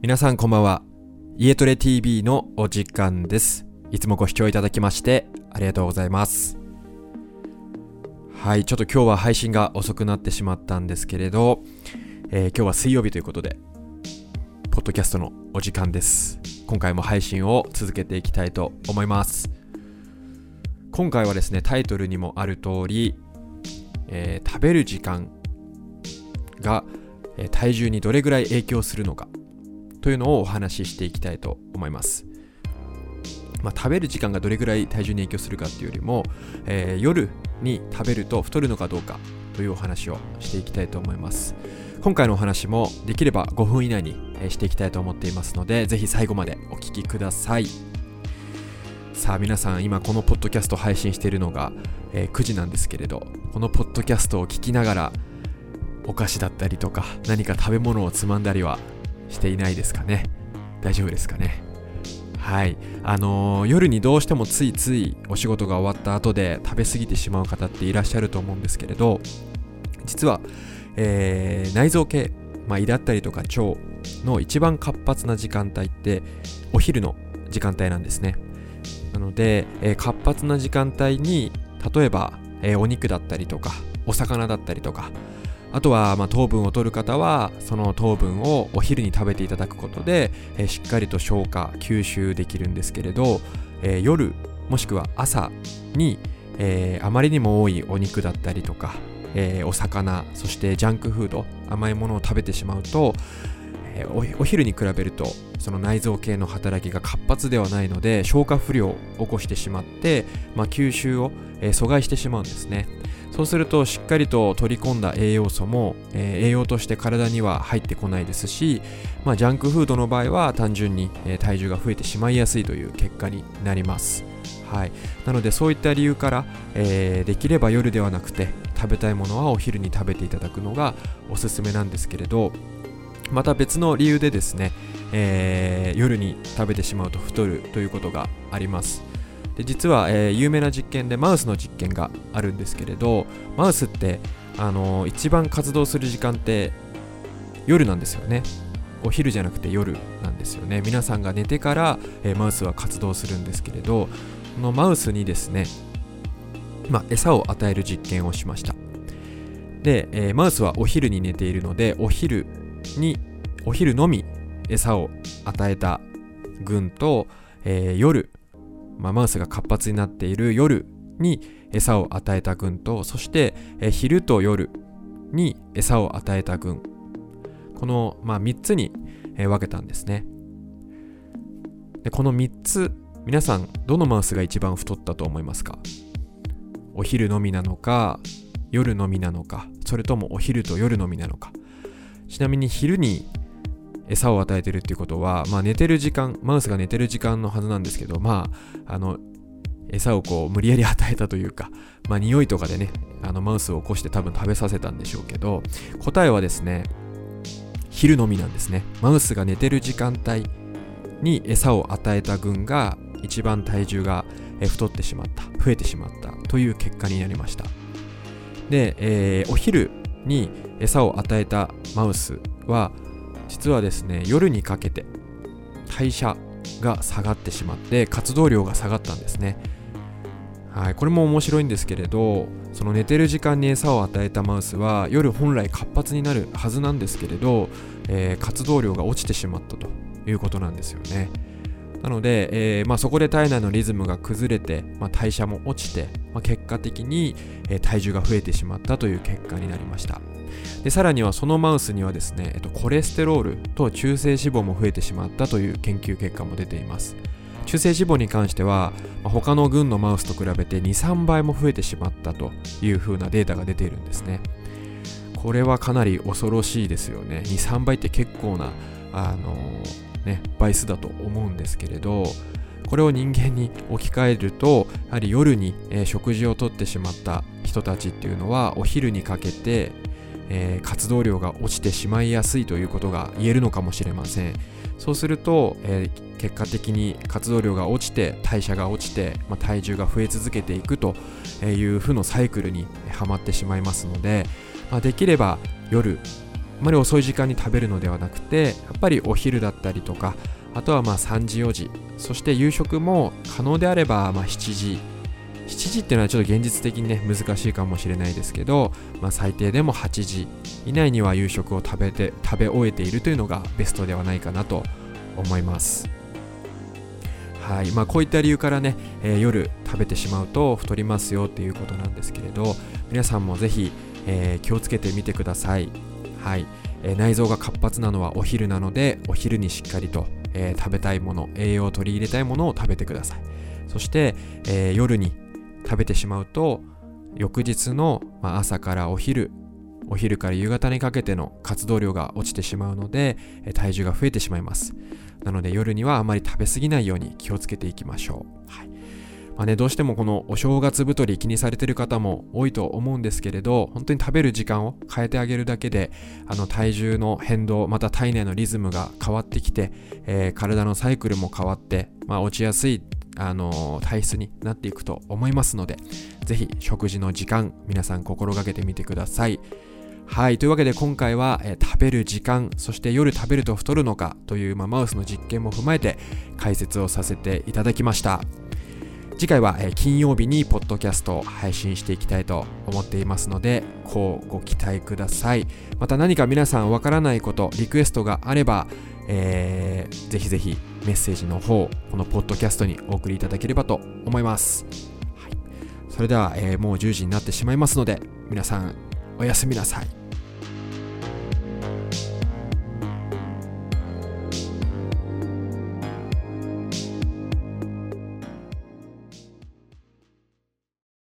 皆さんこんばんは。家トレ TV のお時間です。いつもご視聴いただきましてありがとうございます。はい、ちょっと今日は配信が遅くなってしまったんですけれど、えー今日は水曜日ということで、ポッドキャストのお時間です。今回も配信を続けていきたいと思います。今回はですね、タイトルにもある通り、えー食べる時間が、えー体重にどれぐらい影響するのかというのをお話ししていきたいと思います。まあ、食べる時間がどれぐらい体重に影響するかっていうよりも、えー夜に食べると太るのかどうかというお話をしていきたいと思います。今回のお話もできれば5分以内にしていきたいと思っていますので、ぜひ最後までお聞きください。さあ皆さん今このポッドキャスト配信しているのが、え9時なんですけれどこのポッドキャストを聞きながらお菓子だったりとか何か食べ物をつまんだりはしていないですかね。大丈夫ですかね。はい。あのー夜にどうしてもついついお仕事が終わった後で食べ過ぎてしまう方っていらっしゃると思うんですけれど実は、えー内臓系、まあ、胃だったりとか腸の一番活発な時間帯ってお昼の時間帯なんですね。なので、えー活発な時間帯に例えば、えーお肉だったりとかお魚だったりとかあとは、まあ、糖分を取る方はその糖分をお昼に食べていただくことで、えーしっかりと消化吸収できるんですけれど、えー夜もしくは朝に、えーあまりにも多いお肉だったりとか、えお魚そしてジャンクフード甘いものを食べてしまうと、おお昼に比べるとその内臓系の働きが活発ではないので消化不良を起こしてしまって、まあ、吸収を、え阻害してしまうんですね。そうするとしっかりと取り込んだ栄養素も、えー栄養として体には入ってこないですし、まあ、ジャンクフードの場合は単純に、えー体重が増えてしまいやすいという結果になります。はい、なのでそういった理由から、えーできれば夜ではなくて食べたいものはお昼に食べていただくのがおすすめなんですけれどまた別の理由でですね、えー夜に食べてしまうと太るということがあります。で実は、えー有名な実験でマウスの実験があるんですけれどマウスって、あのー一番活動する時間って夜なんですよね。お昼じゃなくて夜なんですよね。皆さんが寝てから、えーマウスは活動するんですけれどこのマウスにですね、まあ、餌を与える実験をしました。で、えーマウスはお昼に寝ているのでお昼にお昼のみ餌を与えた群と、えー夜、まあ、マウスが活発になっている夜に餌を与えた群とそして、え昼と夜に餌を与えた群。この、まあ、3つに、え分けたんですね。でこの3つ皆さんどのマウスが一番太ったと思いますか？お昼のみなのか夜のみなのかそれともお昼と夜のみなのか。ちなみに昼に餌を与えてるっていうことは、まあ、寝てる時間マウスが寝てる時間のはずなんですけどまああの餌をこう無理やり与えたというかまあ匂いとかでねあのマウスを起こして多分食べさせたんでしょうけど答えはですね昼のみなんですね。マウスが寝てる時間帯に餌を与えた群が一番体重が太ってしまった増えてしまったという結果になりました。で、えーお昼に餌を与えたマウスは実はですね夜にかけて代謝が下がってしまって活動量が下がったんですね。はい、これも面白いんですけれどその寝てる時間に餌を与えたマウスは夜本来活発になるはずなんですけれど、えー活動量が落ちてしまったということなんですよね。なので、えーまあ、そこで体内のリズムが崩れて、まあ、代謝も落ちて、まあ、結果的に、え体重が増えてしまったという結果になりました。でさらにはそのマウスにはですね、えっと、コレステロールと中性脂肪も増えてしまったという研究結果も出ています。中性脂肪に関しては、他の群のマウスと比べて23倍も増えてしまったという風なデータが出ているんですね。これはかなり恐ろしいですよね。23倍って結構なあのね倍数だと思うんですけれどこれを人間に置き換えるとやはり夜に、食事をとってしまった人たちっていうのはお昼にかけて、えー活動量が落ちてしまいやすいということが言えるのかもしれません。そうすると、えー結果的に活動量が落ちて代謝が落ちて、まあ、体重が増え続けていくという負のサイクルにはまってしまいますので、まあ、できれば夜あまり遅い時間に食べるのではなくてやっぱりお昼だったりとかあとはまあ3時4時そして夕食も可能であればま7時7時っていうのはちょっと現実的にね難しいかもしれないですけど、まあ、最低でも8時以内には夕食を食べて食べ終えているというのがベストではないかなと思います。はい。まあ、こういった理由からね、えー、夜食べてしまうと太りますよっていうことなんですけれど皆さんもぜひ、えー、気をつけてみてください、はい。えー、内臓が活発なのはお昼なのでお昼にしっかりと、え食べたいもの栄養を取り入れたいものを食べてください。そして、え夜に食べてしまうと翌日の、朝からお昼お昼から夕方にかけての活動量が落ちてしまうので体重が増えてしまいます。なので夜にはあまり食べ過ぎないように気をつけていきましょう、はい。まあね、どうしてもこのお正月太り気にされてる方も多いと思うんですけれど本当に食べる時間を変えてあげるだけであの体重の変動また体内のリズムが変わってきて、えー、体のサイクルも変わって、まあ、落ちやすいあの体質になっていくと思いますので、ぜひ食事の時間、皆さん心がけてみてください。はい。というわけで今回は、えー、食べる時間、そして夜食べると太るのかという、まあ、マウスの実験も踏まえて解説をさせていただきました。次回は、え、金曜日にポッドキャストを配信していきたいと思っていますので、こうご期待ください。また何か皆さんわからないこと、リクエストがあれば、えー、ぜひぜひメッセージの方、このポッドキャストにお送りいただければと思います。はい、それでは、えー、もう10時になってしまいますので、皆さんおやすみなさい。